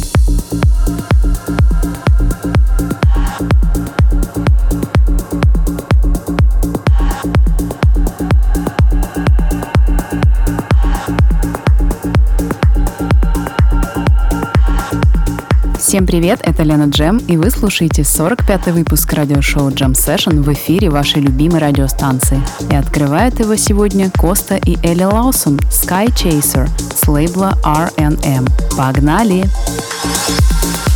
フフフフ。Привет, это Лена Джем, и вы слушаете 45-й выпуск радиошоу Jam Session в эфире вашей любимой радиостанции. И открывают его сегодня Коста и Элли Лаусон Sky Chaser с лейбла R&M. Погнали! Погнали!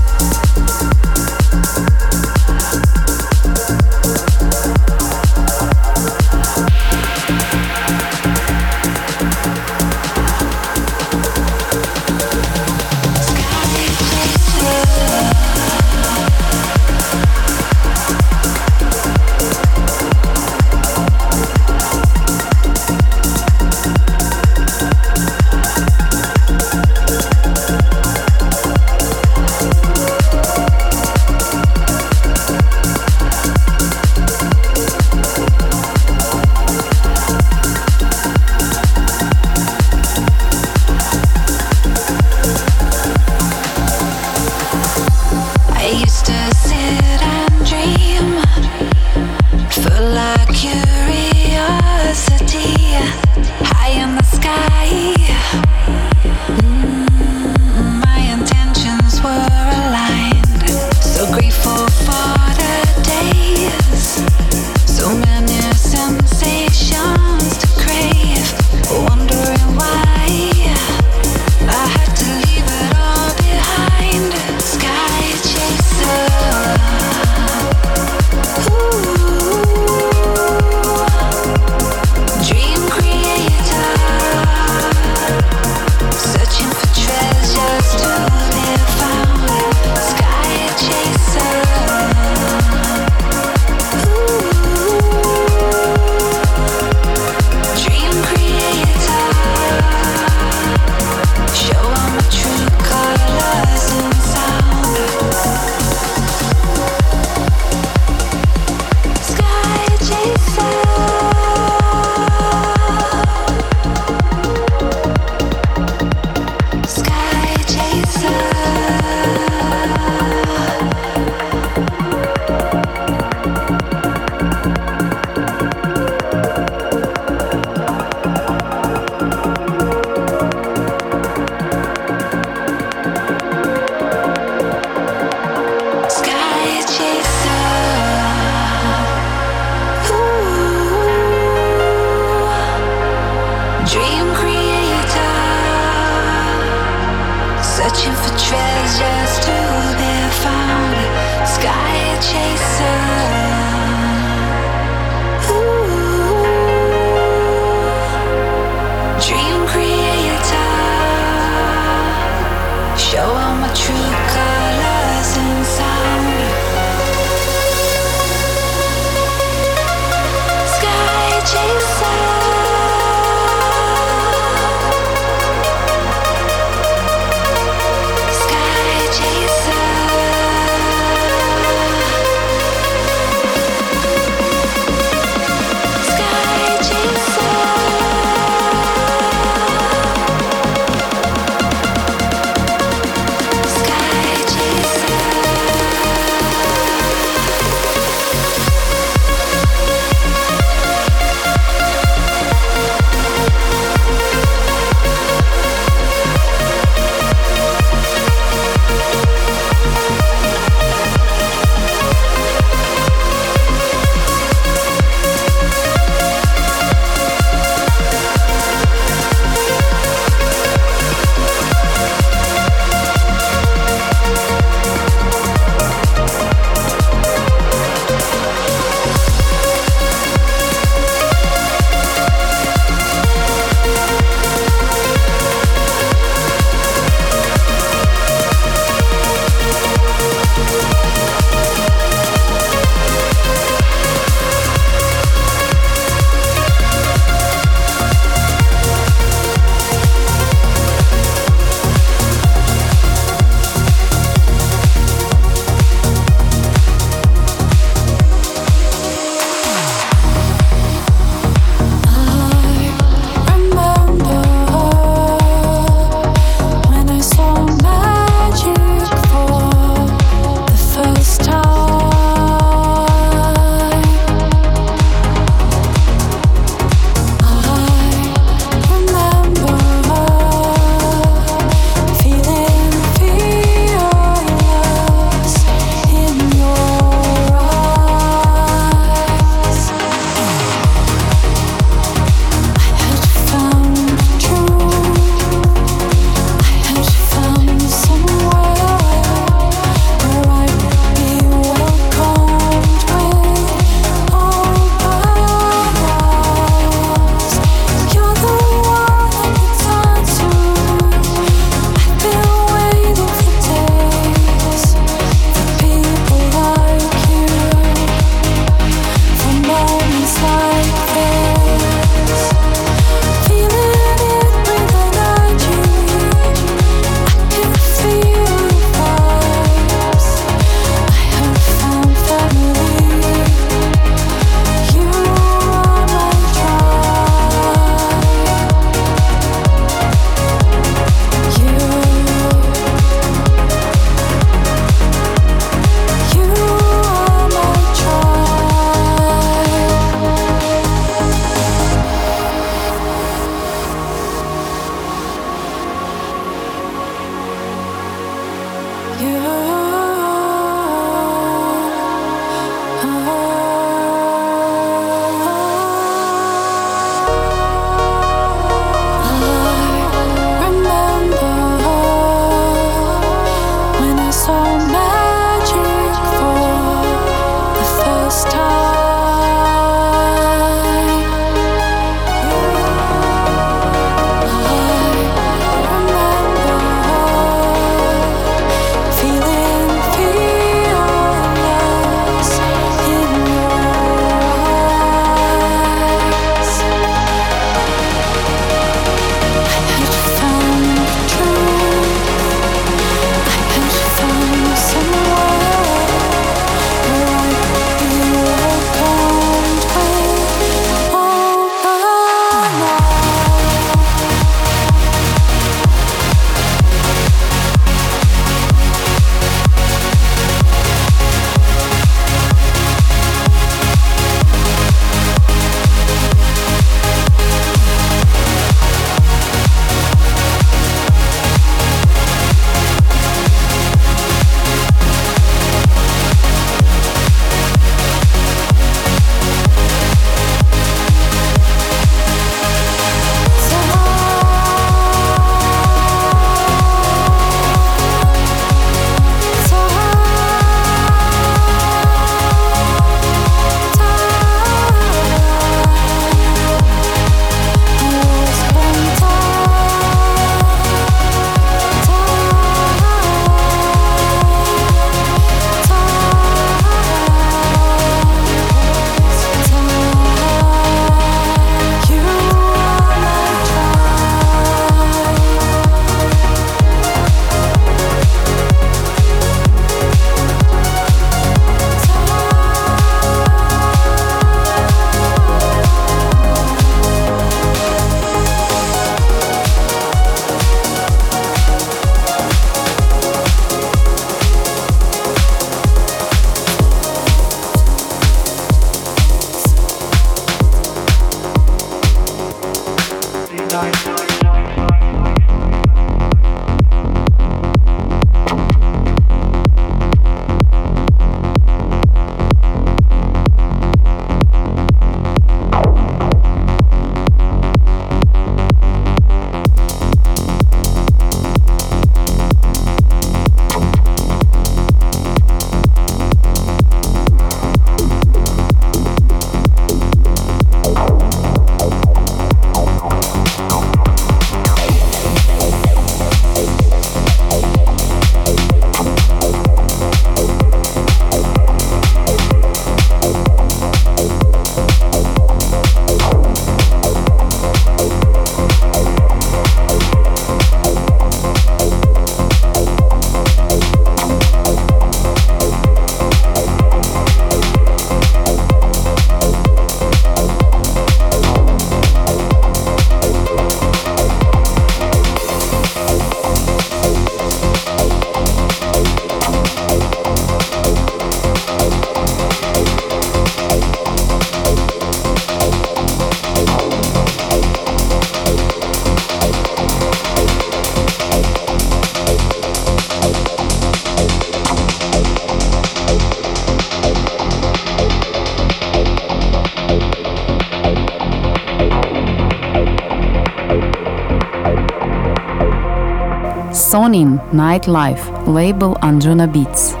Sonin Nightlife, label Anjuna Beats.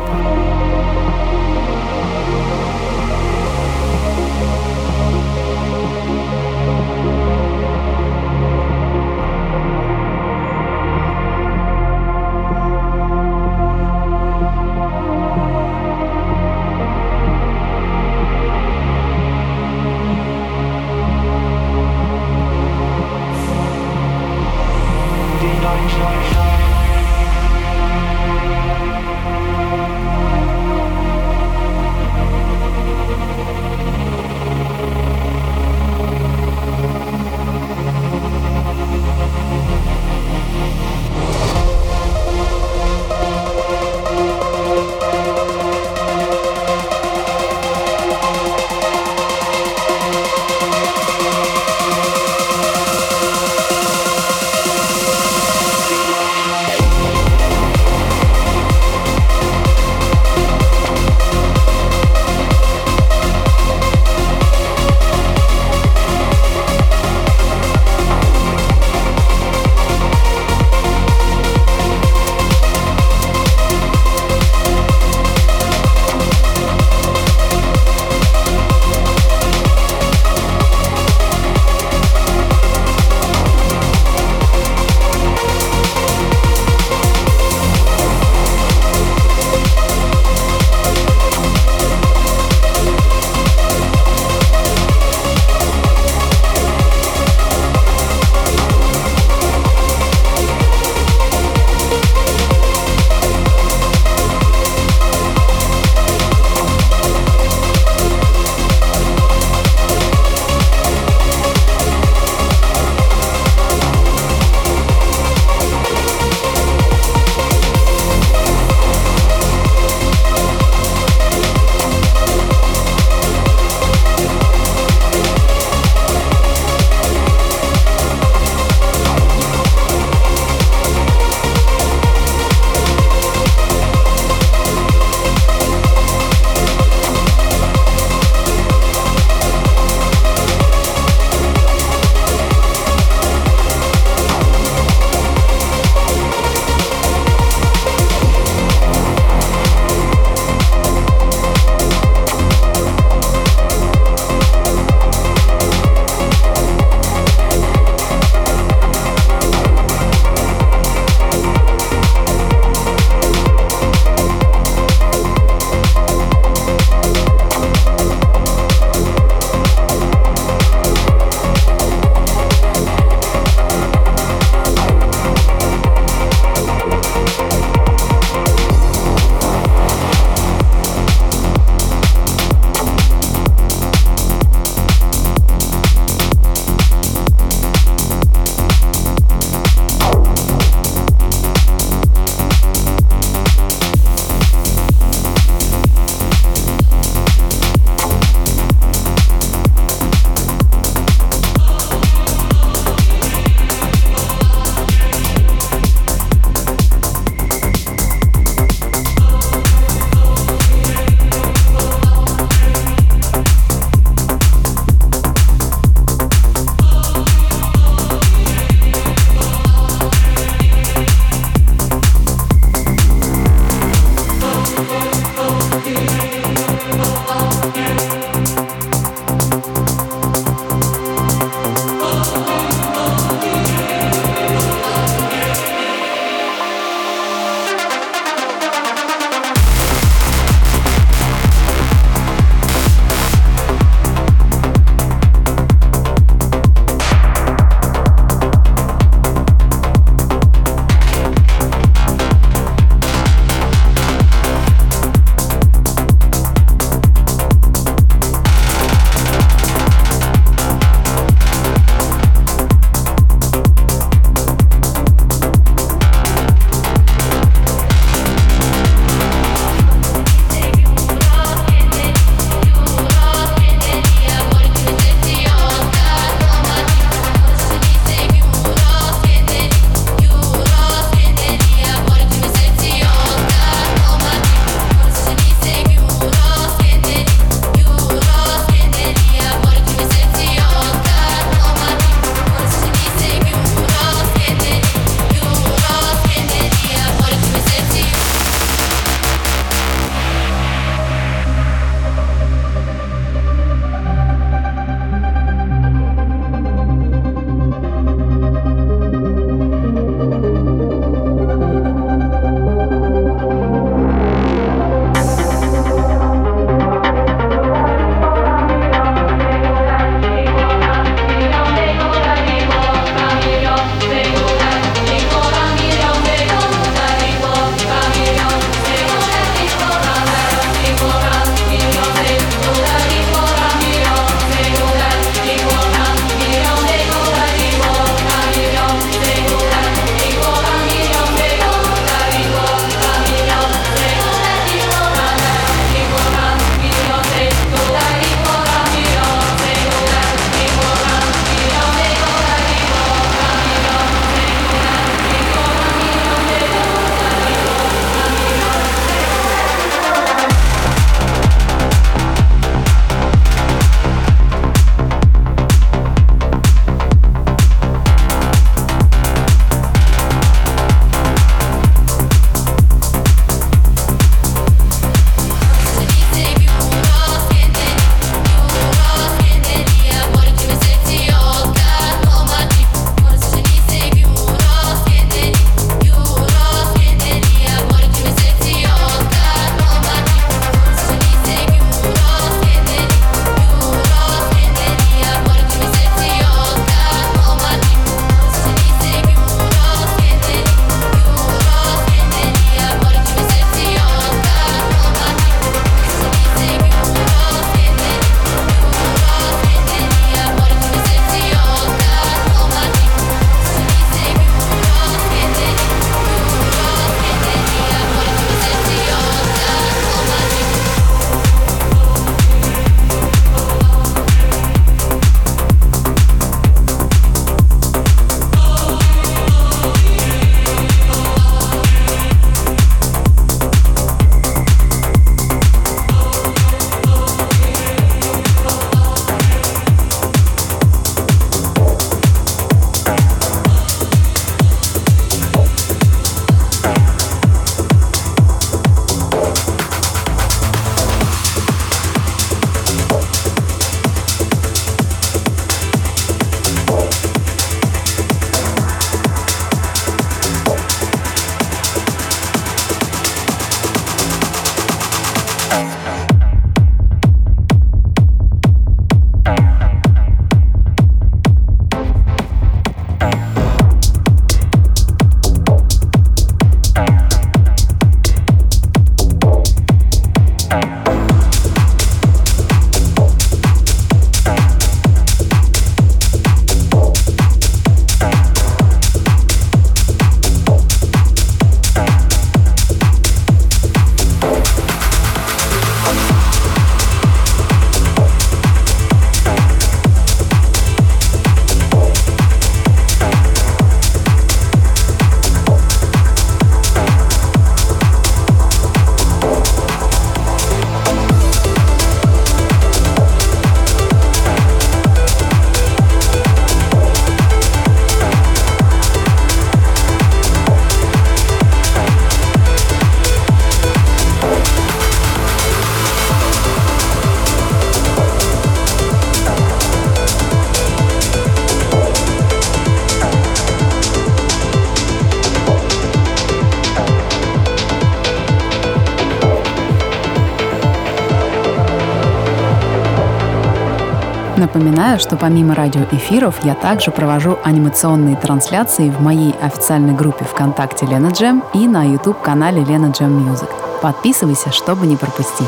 Напоминаю, что помимо радиоэфиров я также провожу анимационные трансляции в моей официальной группе ВКонтакте Lena Jem и на YouTube-канале Lena Jem Music. Подписывайся, чтобы не пропустить.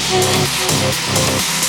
Thank you.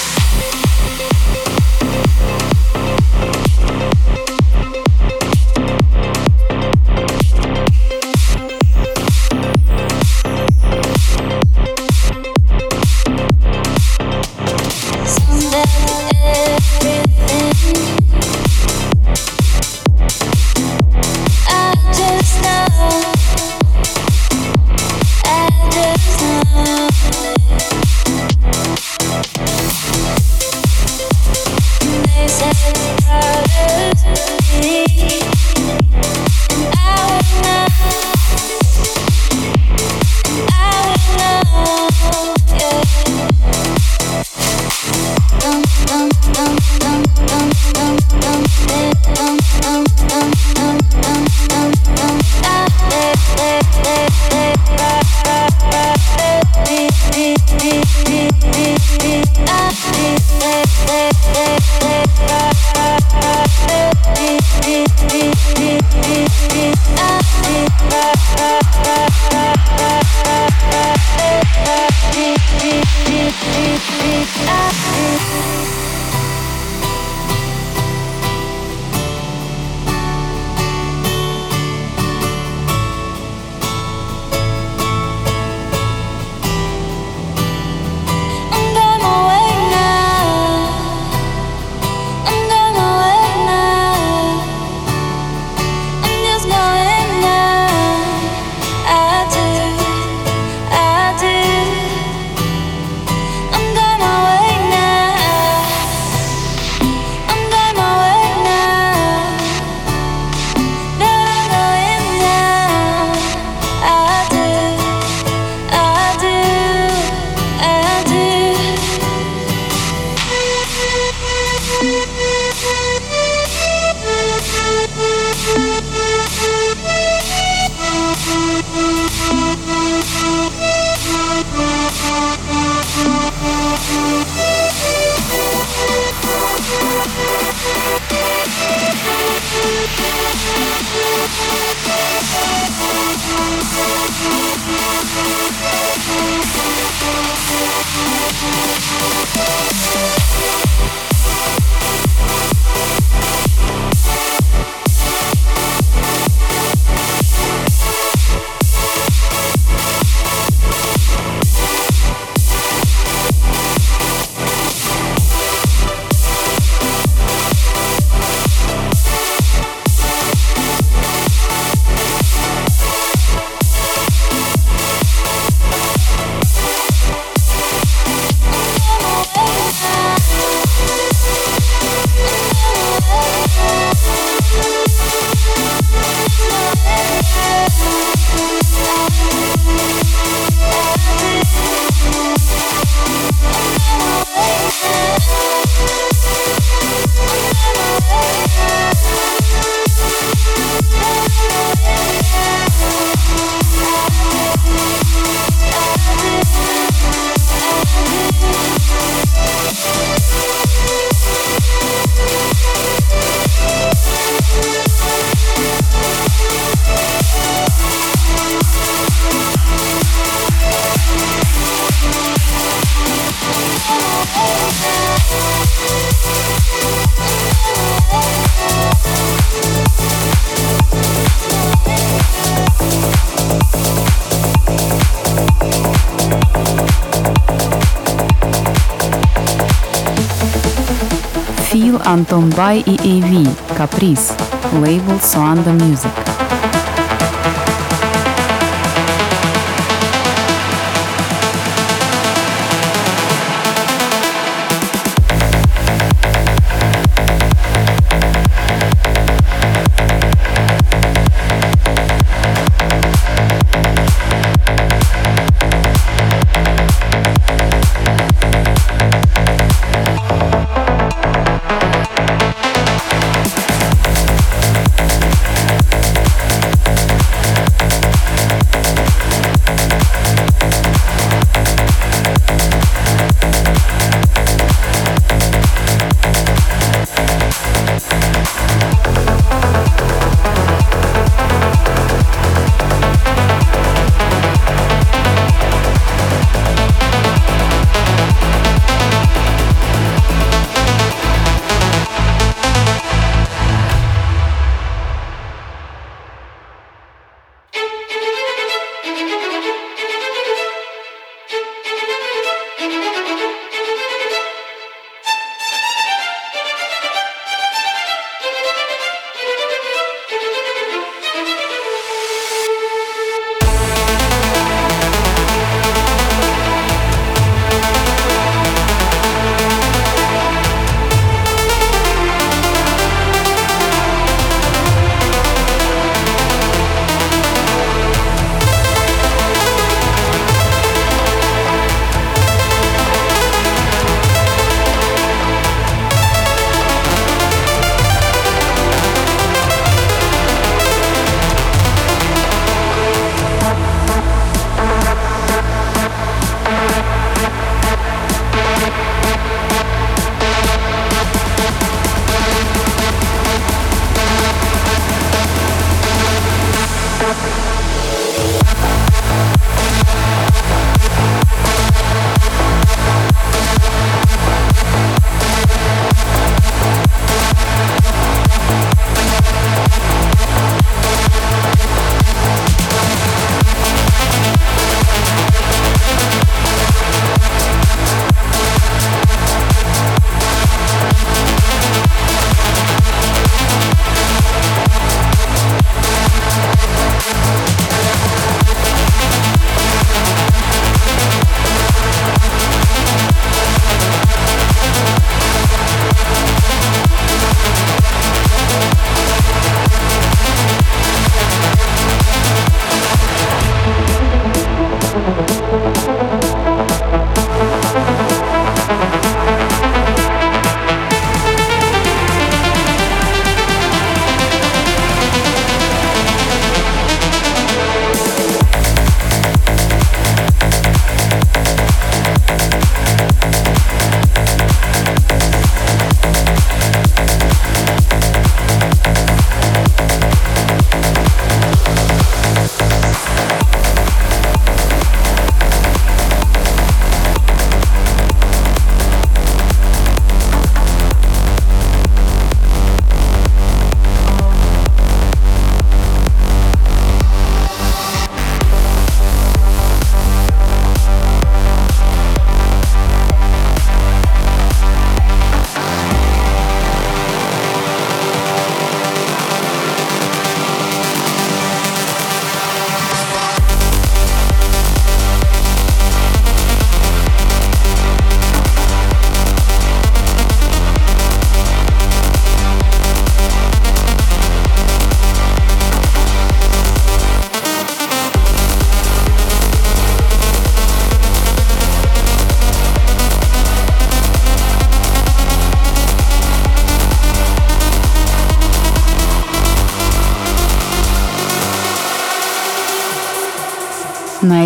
Антон Бай и AV «Каприз», лейбл Suanda Music.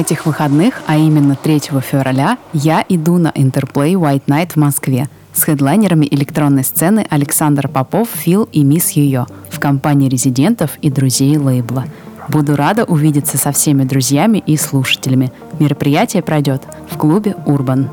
Этих выходных, а именно 3 февраля, я иду на Interplay White Night в Москве с хедлайнерами электронной сцены Александр Попов, Фил и Мисс Юйо в компании резидентов и друзей лейбла. Буду рада увидеться со всеми друзьями и слушателями. Мероприятие пройдет в клубе «Урбан».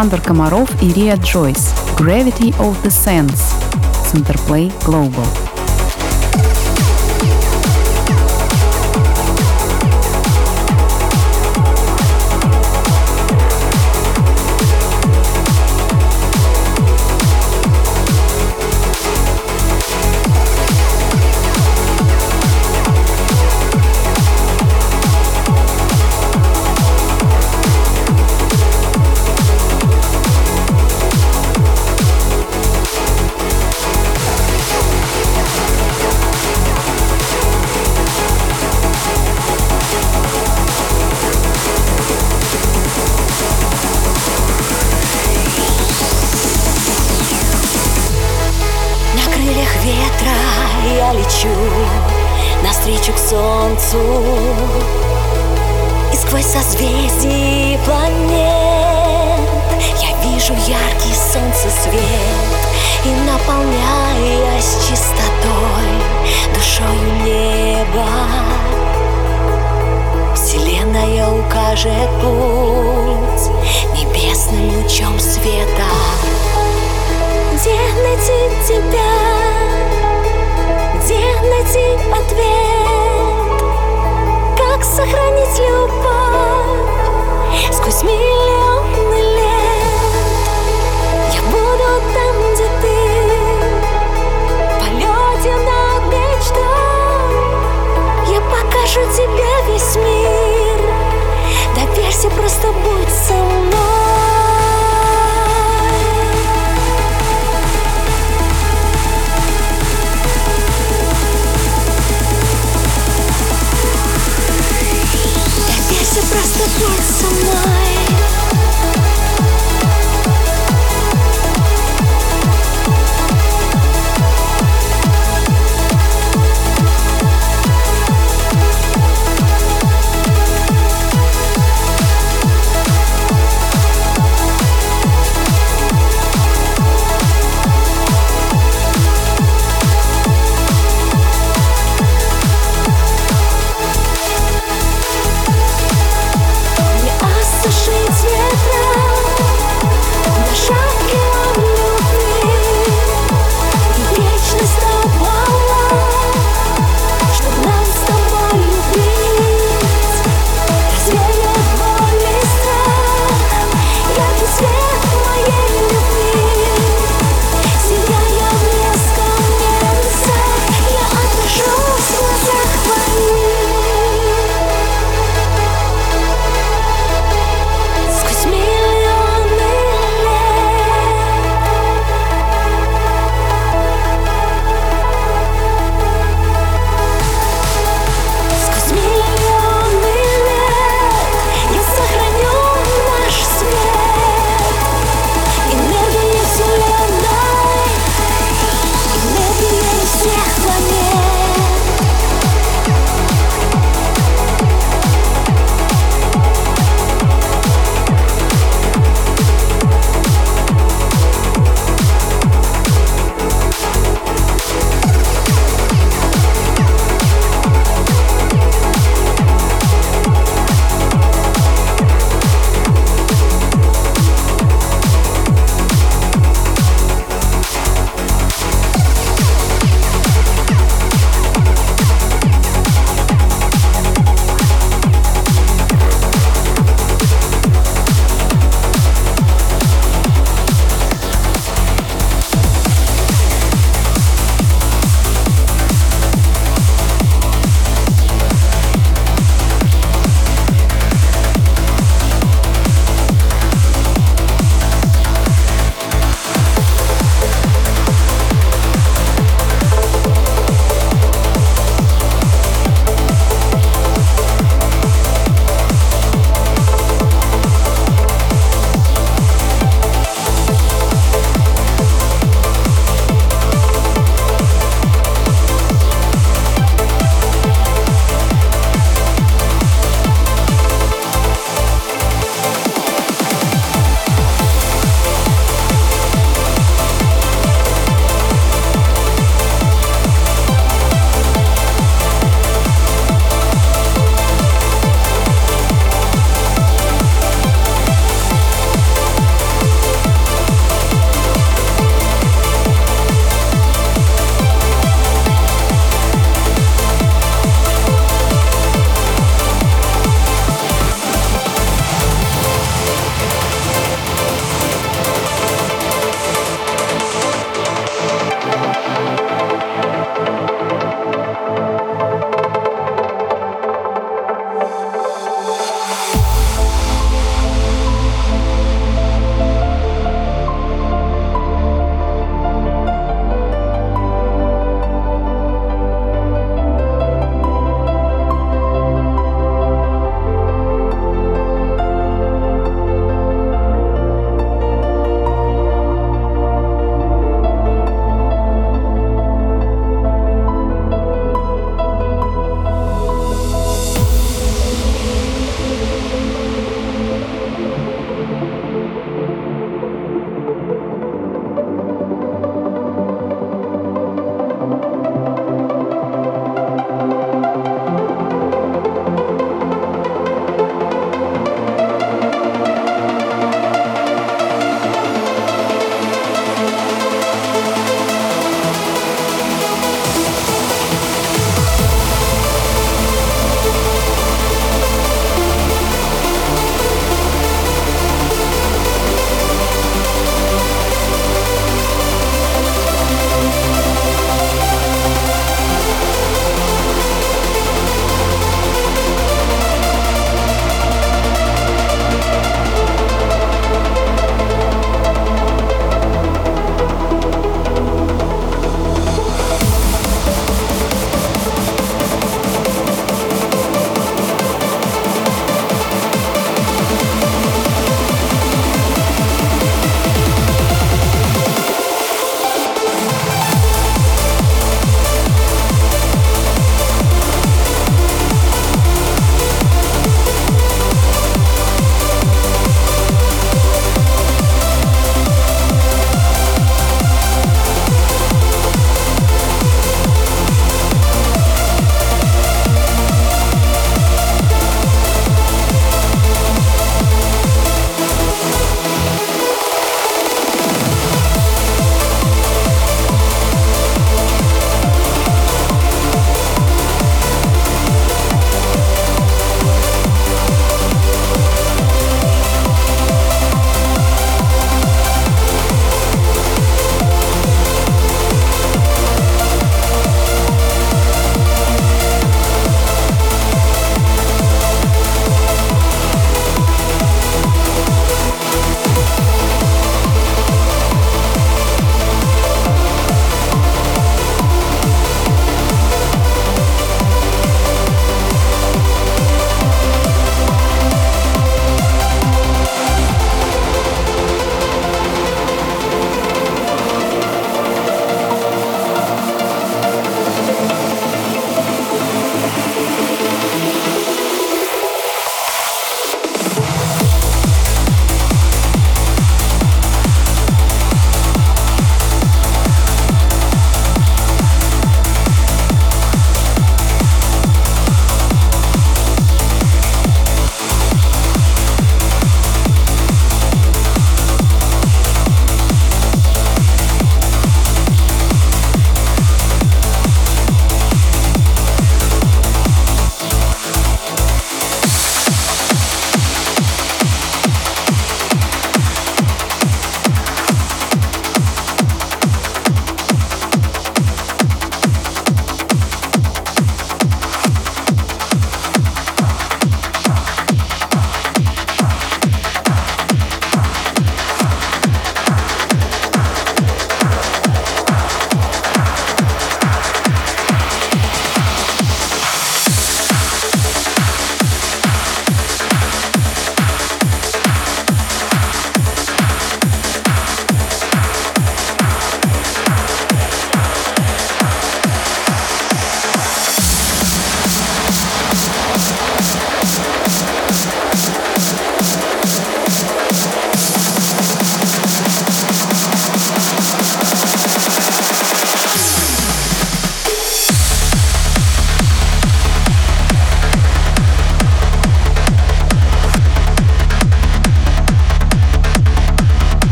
Александр Комаров и Риа Джойс «Gravity of the Sense» с Interplay Global.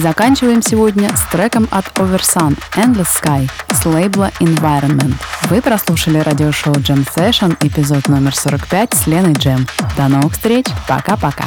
Заканчиваем сегодня с треком от Oversun Endless Sky с лейбла Environment. Вы прослушали радиошоу Jam Session, эпизод номер 45 с Леной Джем. До новых встреч, пока-пока.